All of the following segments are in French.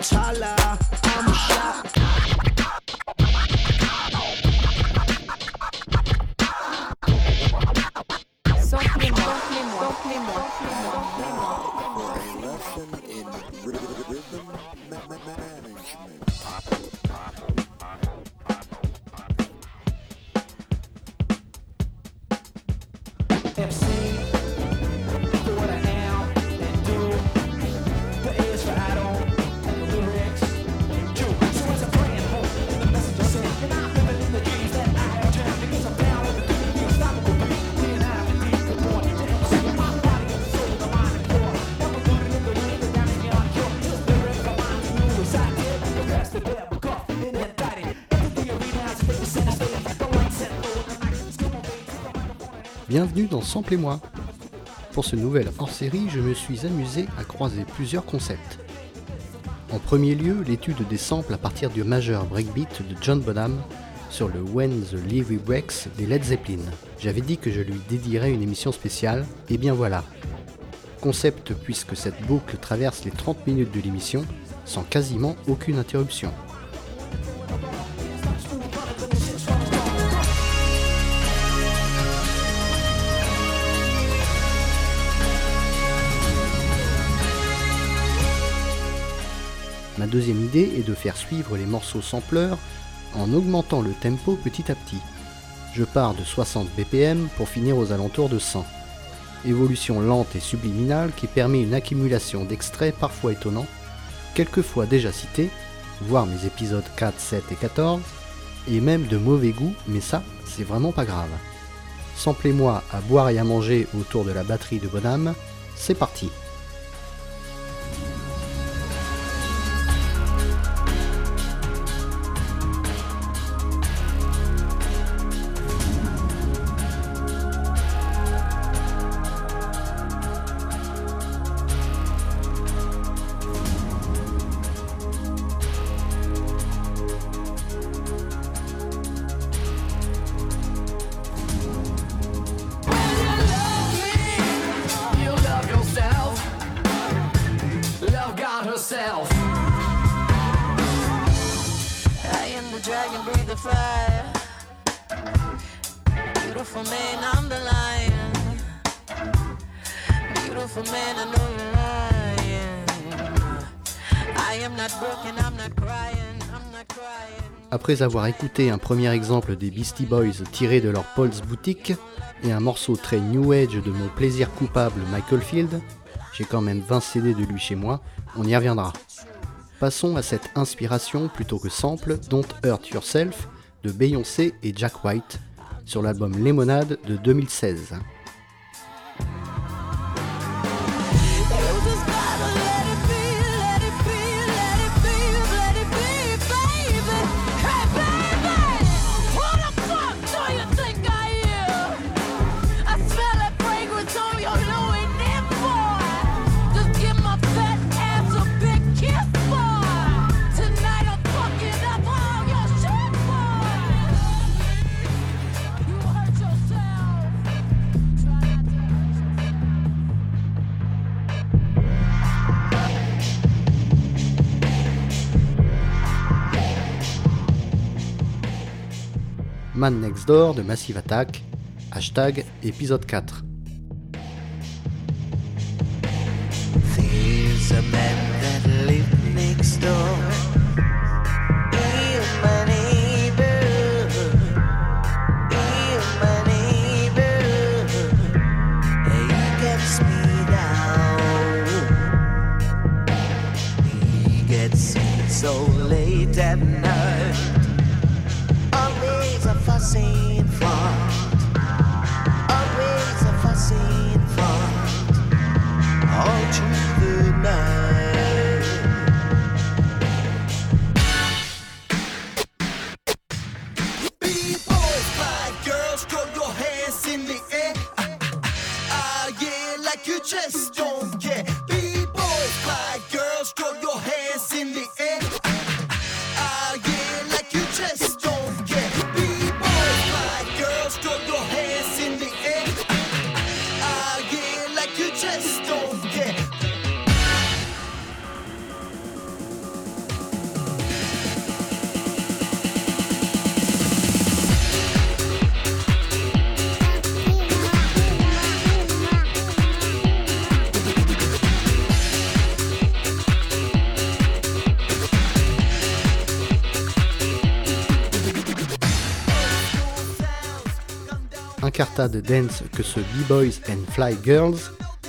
T'Challa Bienvenue dans Samplez-moi. Pour ce nouvel hors-série, je me suis amusé à croiser plusieurs concepts. En premier lieu, l'étude des samples à partir du majeur breakbeat de John Bonham sur le When the Levy Breaks des Led Zeppelin. J'avais dit que je lui dédierais une émission spéciale, et bien voilà. Concept puisque cette boucle traverse les 30 minutes de l'émission sans quasiment aucune interruption. Deuxième idée est de faire suivre les morceaux sampleurs en augmentant le tempo petit à petit. Je pars de 60 BPM pour finir aux alentours de 100. Évolution lente et subliminale qui permet une accumulation d'extraits parfois étonnants, quelquefois déjà cités, voire mes épisodes 4, 7 et 14, et même de mauvais goût, mais ça, c'est vraiment pas grave. Samplez-moi à boire et à manger autour de la batterie de Bonham, c'est parti. Après avoir écouté un premier exemple des Beastie Boys tiré de leur Paul's Boutique et un morceau très new age de mon plaisir coupable Michael Field, j'ai quand même 20 CD de lui chez moi, on y reviendra. Passons à cette inspiration plutôt que sample Don't Hurt Yourself de Beyoncé et Jack White sur l'album Lemonade de 2016. Man Next Door de Massive Attack, hashtag épisode 4. There's a man that lives next door. Incartade dance que ce B-Boys and Fly Girls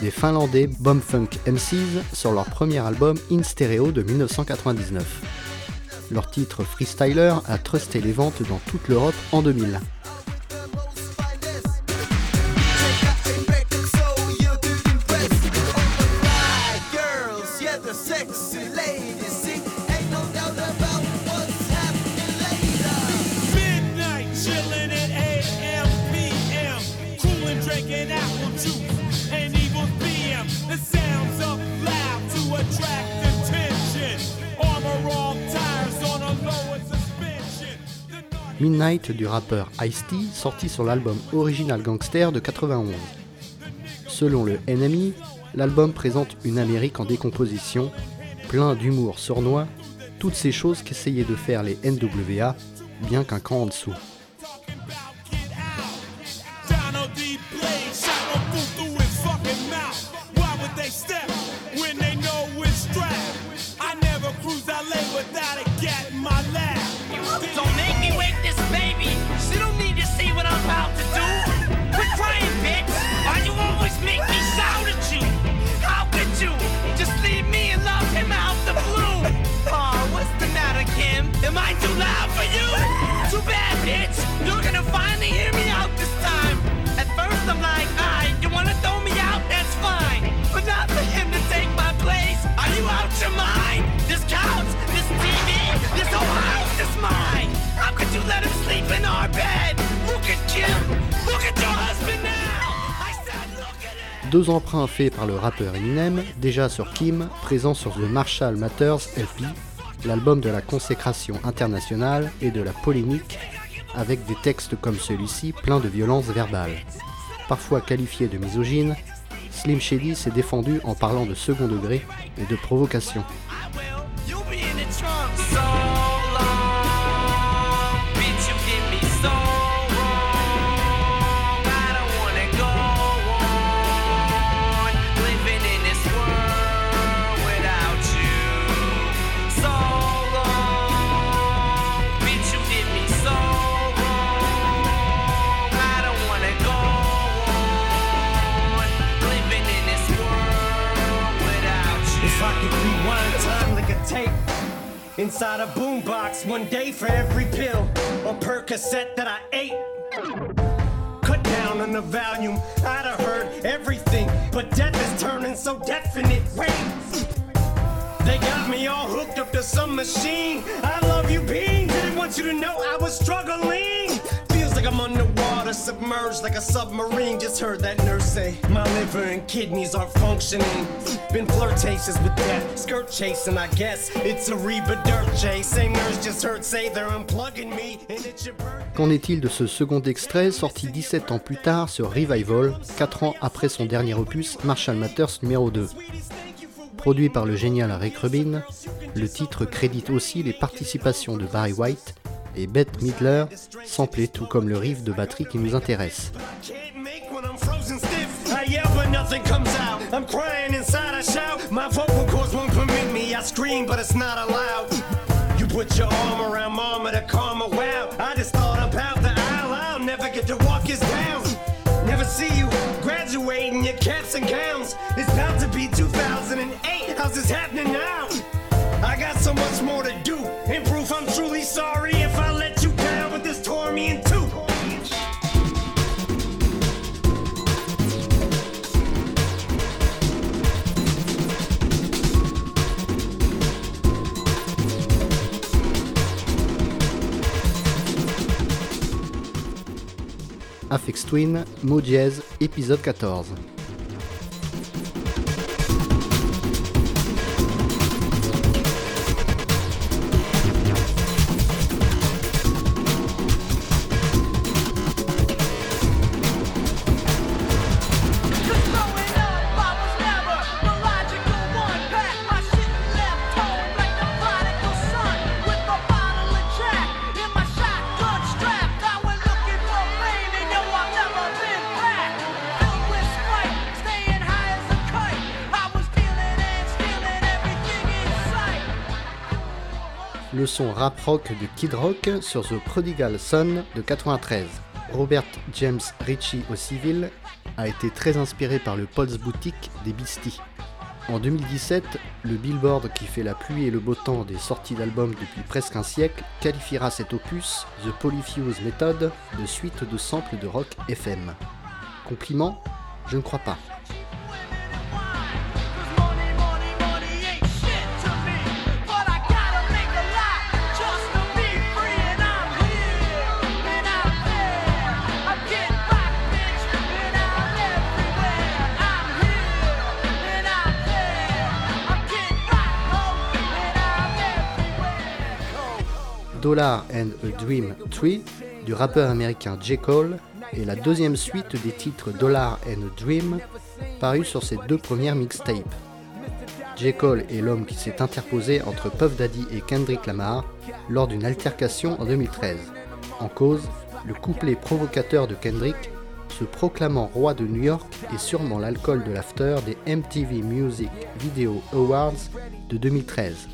des Finlandais Bombfunk MCs sur leur premier album In Stereo de 1999. Leur titre Freestyler a trusté les ventes dans toute l'Europe en 2000. Du rappeur Ice-T, sorti sur l'album Original Gangster de 91. Selon le NME, l'album présente une Amérique en décomposition, plein d'humour sournois, toutes ces choses qu'essayaient de faire les NWA, bien qu'un cran en dessous. Emprunts faits par le rappeur Eminem, déjà sur Kim, présent sur The Marshall Matters LP, l'album de la consécration internationale et de la polémique, avec des textes comme celui-ci pleins de violence verbale. Parfois qualifié de misogyne, Slim Shady s'est défendu en parlant de second degré et de provocation. Inside a boombox, one day for every pill or Percocet that I ate. Cut down on the volume, I'd have heard everything, but death is turning so definite. Wait, they got me all hooked up to some machine. I love you, Bean. Didn't want you to know I was struggling. Like I'm underwater, submerged like a submarine. Just heard that nurse say my liver and kidneys aren't functioning. Been flirtatious with death, skirt chasing, I guess. It's a Reba Dirt chase. Same nurse just heard say they're unplugging me, and it's your birthday. Qu'en est-il de ce second extrait sorti 17 ans plus tard sur Revival, 4 ans après son dernier opus Marshall Matters numéro 2 Produit par le génial Rick Rubin, le titre crédite aussi les participations de Barry White et Bette Midler, samplé tout comme le riff de batterie qui nous intéresse. Put your arm around mama to calm her. Wow, I just thought about the aisle. Never get to walk his down. Never see you graduating your caps and gowns. It's about to be 2008. How's this happening now? I got so much more to do. In proof, I'm truly sorry if I let you down, but this tore me in two. Afex Twin, Mo Diez, épisode 14. Le son rap rock de Kid Rock sur The Prodigal Son de 93. Robert James Ritchie au civil a été très inspiré par le Paul's Boutique des Beastie. En 2017, le Billboard qui fait la pluie et le beau temps des sorties d'albums depuis presque un siècle qualifiera cet opus, The Polyfuse Method, de suite de samples de rock FM. Compliment Je ne crois pas. Dollar and a Dream 3 du rappeur américain J. Cole est la deuxième suite des titres Dollar and a Dream parus sur ses deux premières mixtapes. J. Cole est l'homme qui s'est interposé entre Puff Daddy et Kendrick Lamar lors d'une altercation en 2013. En cause, le couplet provocateur de Kendrick se proclamant roi de New York et sûrement l'alcool de l'after des MTV Music Video Awards de 2013.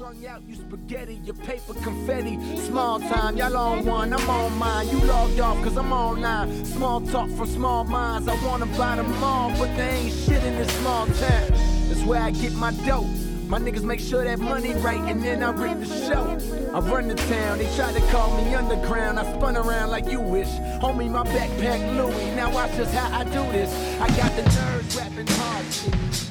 Strung out, you spaghetti, your paper confetti. Small time, y'all on one, I'm on mine. You logged off, cause I'm online. Small talk from small minds, I wanna buy them all, but they ain't shit in this small town. That's where I get my dough. My niggas make sure that money right, and then I rip the show. I run the town, they tried to call me underground. I spun around like you wish. Homie, my backpack Louis. Now watch just how I do this. I got the nerves rapping hard shit.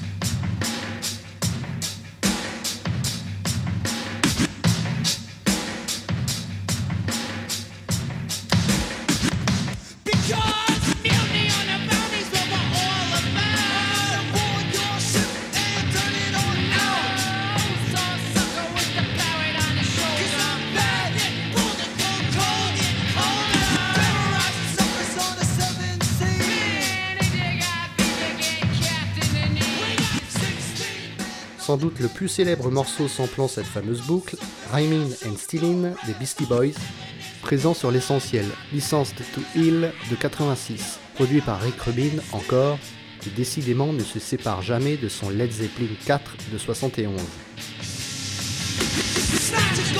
Sans doute le plus célèbre morceau samplant cette fameuse boucle, Rhyming and Stealing des Beastie Boys, présent sur l'essentiel Licensed to Heal de 86, produit par Rick Rubin encore, qui décidément ne se sépare jamais de son Led Zeppelin 4 de 71. Snatches,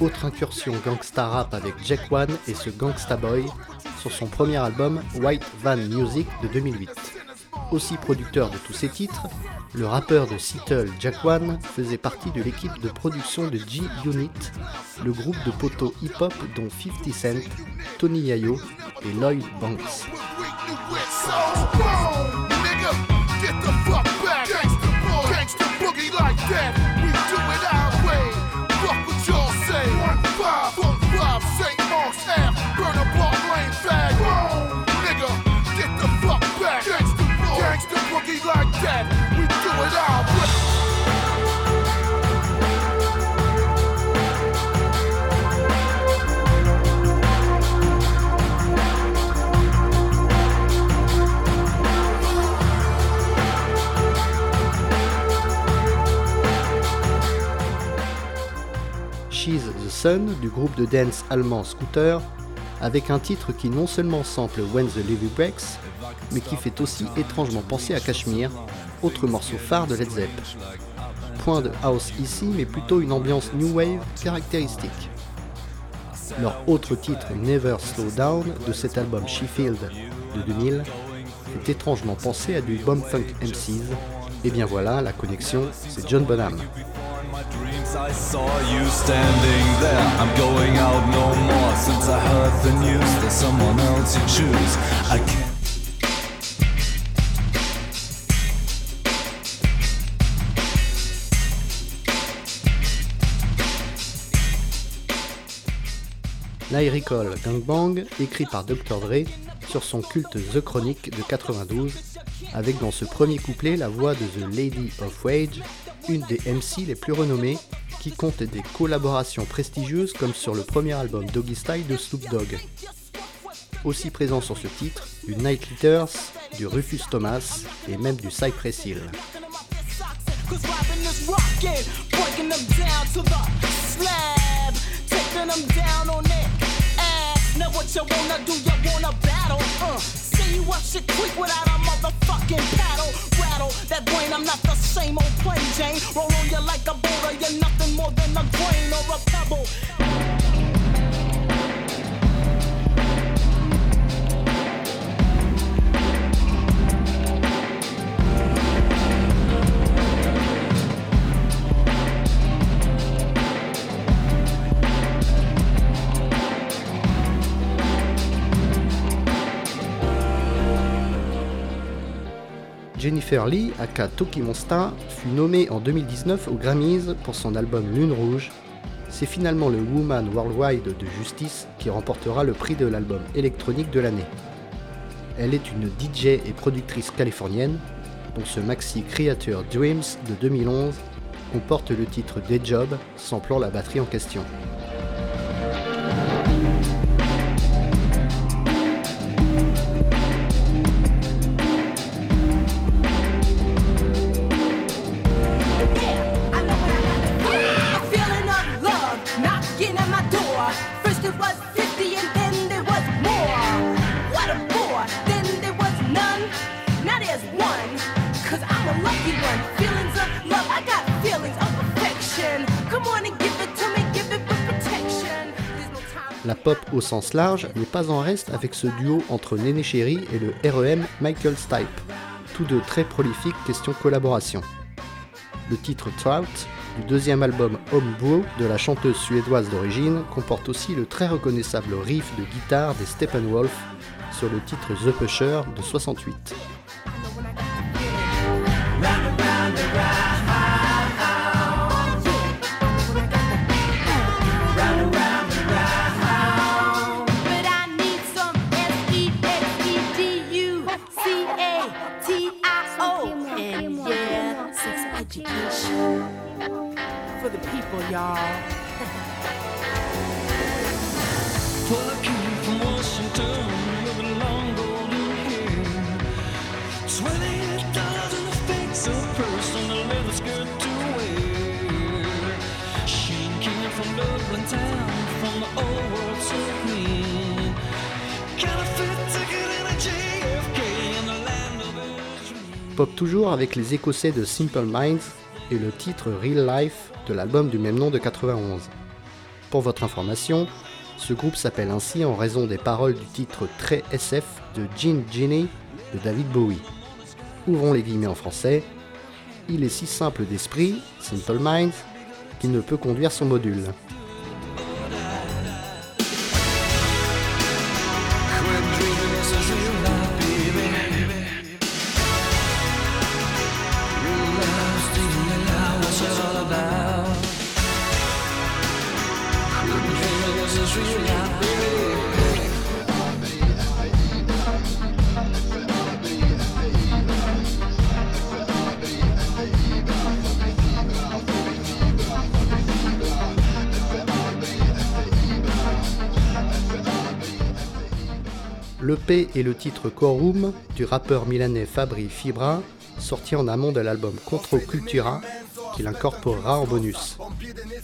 Autre incursion gangsta rap avec Jack One et ce Gangsta Boy sur son premier album White Van Music de 2008. Aussi producteur de tous ses titres, le rappeur de Seattle Jack One faisait partie de l'équipe de production de G-Unit, le groupe de poteaux hip-hop dont 50 Cent, Tony Yayo et Lloyd Banks. The Sun du groupe de dance allemand Scooter, avec un titre qui non seulement sample When the Levy Breaks, mais qui fait aussi étrangement penser à Kashmir, autre morceau phare de Led Zepp. Point de house ici, mais plutôt une ambiance new wave caractéristique. Leur autre titre Never Slow Down de cet album Sheffield de 2000 fait étrangement penser à du Bomb Funk MCs. Et bien voilà, la connexion, c'est John Bonham. I saw you standing there. I'm going out no more. Since I heard the news, there's someone else you choose. I can't. Lyrical Gangbang, écrit par Dr. Dre sur son culte The Chronic de 92, avec dans ce premier couplet la voix de The Lady of Wage une des MC les plus renommées, qui compte des collaborations prestigieuses comme sur le premier album Doggy Style de Snoop Dogg. Aussi présent sur ce titre, du Night Litters, du Rufus Thomas et même du Cypress Hill. Say you up shit quick without a motherfucking paddle. Rattle that brain, I'm not the same old plain Jane. Roll on you like a boulder, you're nothing more than a grain or a pebble. Jennifer Lee, aka Toki Monsta, fut nommée en 2019 aux Grammys pour son album Lune Rouge. C'est finalement le Woman Worldwide de Justice qui remportera le prix de l'album électronique de l'année. Elle est une DJ et productrice californienne, dont ce maxi Creator Dreams de 2011 comporte le titre Day Job, samplant la batterie en question. La pop au sens large n'est pas en reste avec ce duo entre Néné Chéri et le REM Michael Stipe, tous deux très prolifiques question collaboration. Le titre Trout du deuxième album Homebrew de la chanteuse suédoise d'origine comporte aussi le très reconnaissable riff de guitare des Steppenwolf sur le titre The Pusher de 68. Pop toujours avec les Écossais de Simple Minds et le titre Real Life de l'album du même nom de 91. Pour votre information, ce groupe s'appelle ainsi en raison des paroles du titre très SF de Gin Ginny de David Bowie. Ouvrons les guillemets en français. Il est si simple d'esprit, Simple Minds, qu'il ne peut conduire son module. L'EP est le titre Quorum du rappeur milanais Fabri Fibra, sorti en amont de l'album Contro Cultura, qu'il incorporera en bonus.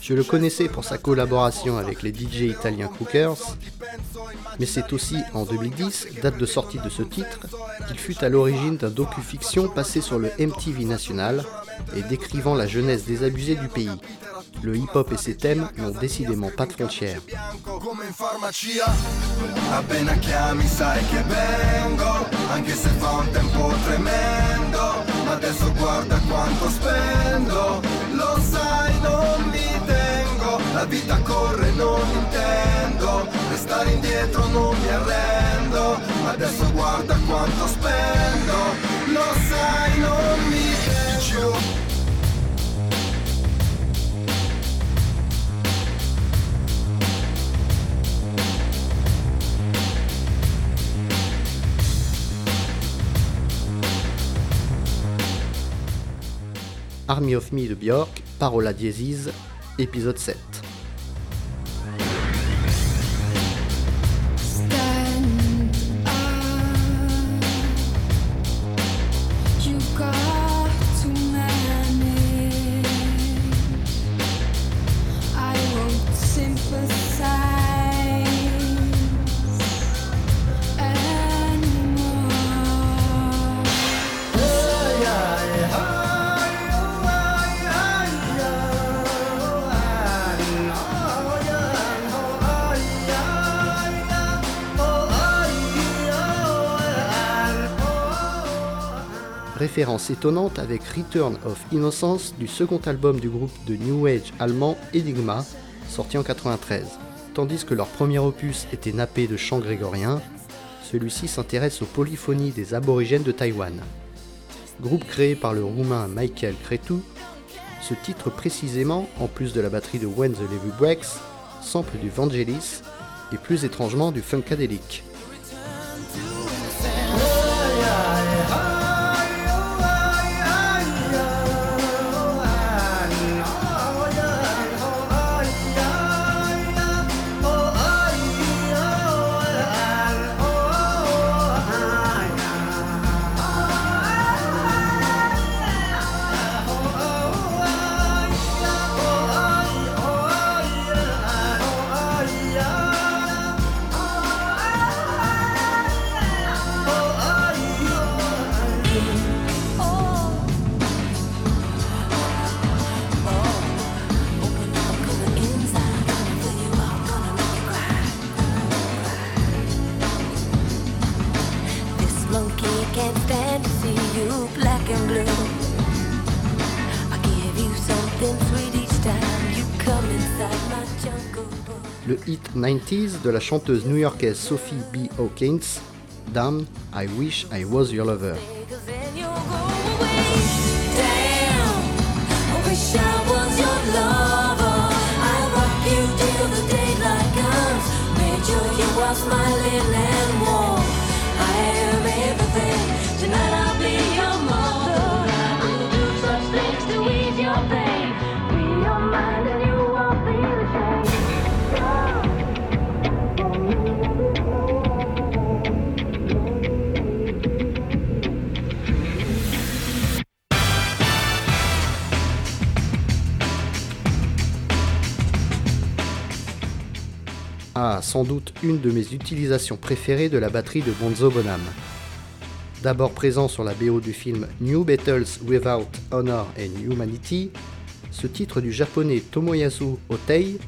Je le connaissais pour sa collaboration avec les DJ italiens Cookers, mais c'est aussi en 2010, date de sortie de ce titre, qu'il fut à l'origine d'un docu-fiction passé sur le MTV national et décrivant la jeunesse désabusée du pays. Le hip-hop et ses thèmes n'ont décidément pas de frontières. Appena chiami sai che vengo Anche se fa un tempo tremendo adesso guarda quanto spendo Lo sai non mi tengo La vita corre non intendo Restare indietro non mi arrendo adesso guarda quanto spendo Lo sai non mi Army of Me de Björk, Parola Diesis, épisode 7. Référence étonnante avec Return of Innocence du second album du groupe de New Age allemand Enigma, sorti en 93. Tandis que leur premier opus était nappé de chants grégoriens, celui-ci s'intéresse aux polyphonies des aborigènes de Taïwan. Groupe créé par le roumain Michael Cretu, ce titre précisément, en plus de la batterie de When the Levy Breaks, sample du Vangelis et plus étrangement du Funkadelic. 90s de la chanteuse new-yorkaise Sophie B. Hawkins, Damn, I Wish I Was Your Lover. Sans doute une de mes utilisations préférées de la batterie de Bonzo Bonham. D'abord présent sur la BO du film New Battles Without Honor and Humanity, ce titre du japonais Tomoyasu Otei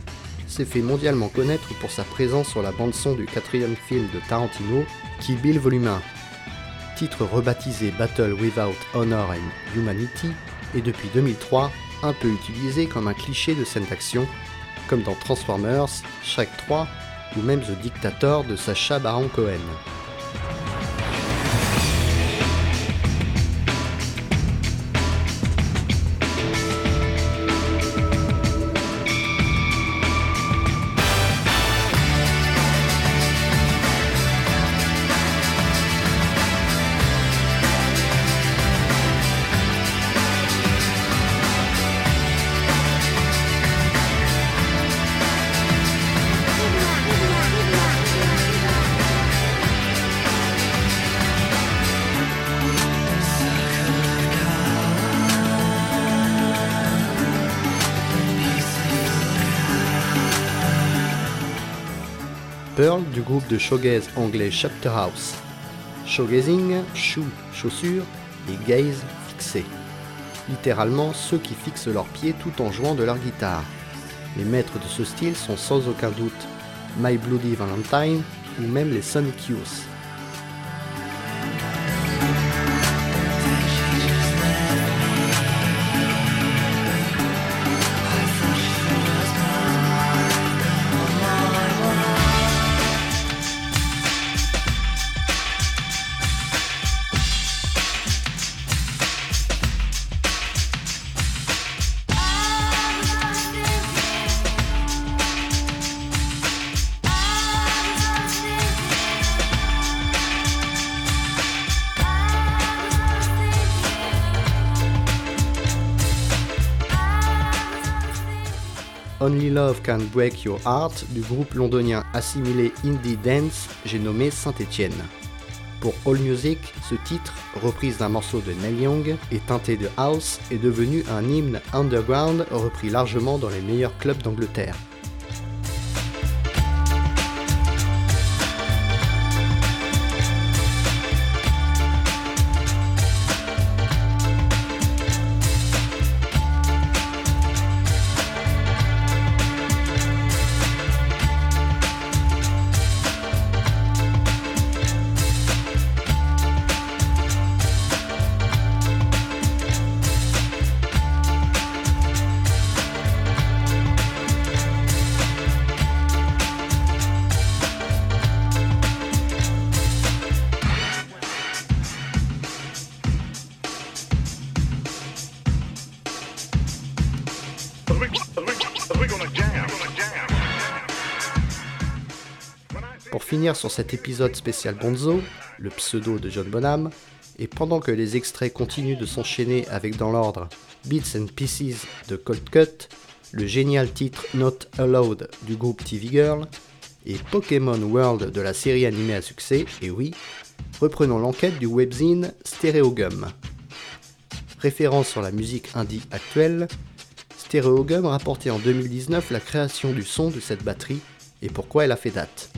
s'est fait mondialement connaître pour sa présence sur la bande-son du quatrième film de Tarantino, Kill Bill Volume 1. Titre rebaptisé Battle Without Honor and Humanity et depuis 2003 un peu utilisé comme un cliché de scène d'action, comme dans Transformers, Shrek 3 ou même The Dictator de Sacha Baron Cohen. Groupe de shoegaze anglais Chapter House. Showgazing, shoe, chaussure, et gaze, fixé. Littéralement ceux qui fixent leurs pieds tout en jouant de leur guitare. Les maîtres de ce style sont sans aucun doute My Bloody Valentine ou même les Sonic Youth. Can Break Your Heart du groupe londonien assimilé Indie Dance, j'ai nommé Saint-Étienne. Pour All Music, ce titre, reprise d'un morceau de Neil Young et teinté de house, est devenu un hymne underground repris largement dans les meilleurs clubs d'Angleterre. Pour finir sur cet épisode spécial Bonzo, le pseudo de John Bonham, et pendant que les extraits continuent de s'enchaîner avec dans l'ordre Bits and Pieces de Cold Cut, le génial titre Not Allowed du groupe TV Girl, et Pokémon World de la série animée à succès, et oui, reprenons l'enquête du webzine Stereogum. Référence sur la musique indie actuelle, Stereogum rapportait en 2019 la création du son de cette batterie et pourquoi elle a fait date.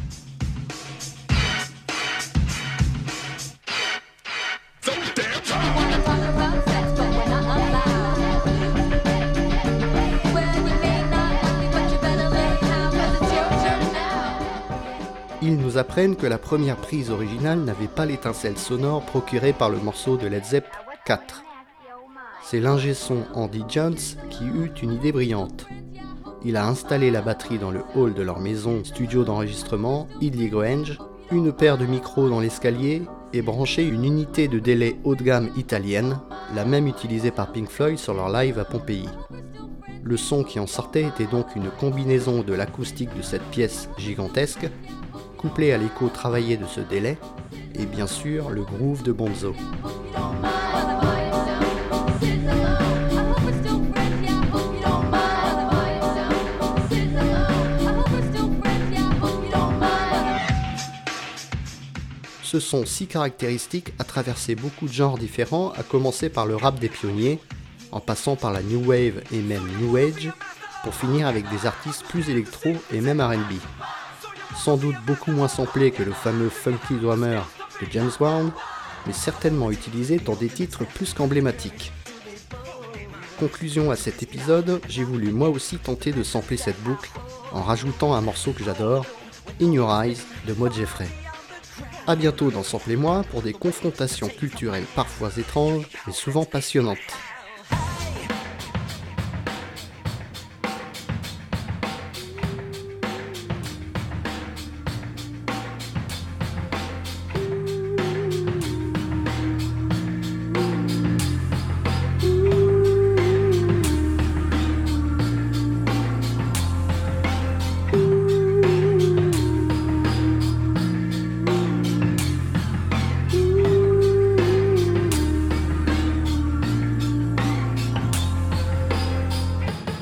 Ils nous apprennent que la première prise originale n'avait pas l'étincelle sonore procurée par le morceau de Led Zepp 4. C'est l'ingé son Andy Jones qui eut une idée brillante. Il a installé la batterie dans le hall de leur maison studio d'enregistrement, Idley Grange, une paire de micros dans l'escalier et branché une unité de délai haut de gamme italienne, la même utilisée par Pink Floyd sur leur live à Pompéi. Le son qui en sortait était donc une combinaison de l'acoustique de cette pièce gigantesque, couplé à l'écho travaillé de ce délai, et bien sûr le groove de Bonzo. Ce son si caractéristique a traversé beaucoup de genres différents, à commencer par le rap des pionniers, en passant par la new wave et même new age, pour finir avec des artistes plus électro et même RB. Sans doute beaucoup moins samplé que le fameux Funky Drummer de James Brown, mais certainement utilisé dans des titres plus qu'emblématiques. Conclusion à cet épisode, j'ai voulu moi aussi tenter de sampler cette boucle en rajoutant un morceau que j'adore, In Your Eyes de Maud Jeffrey. A bientôt dans Samplez-moi pour des confrontations culturelles parfois étranges mais souvent passionnantes.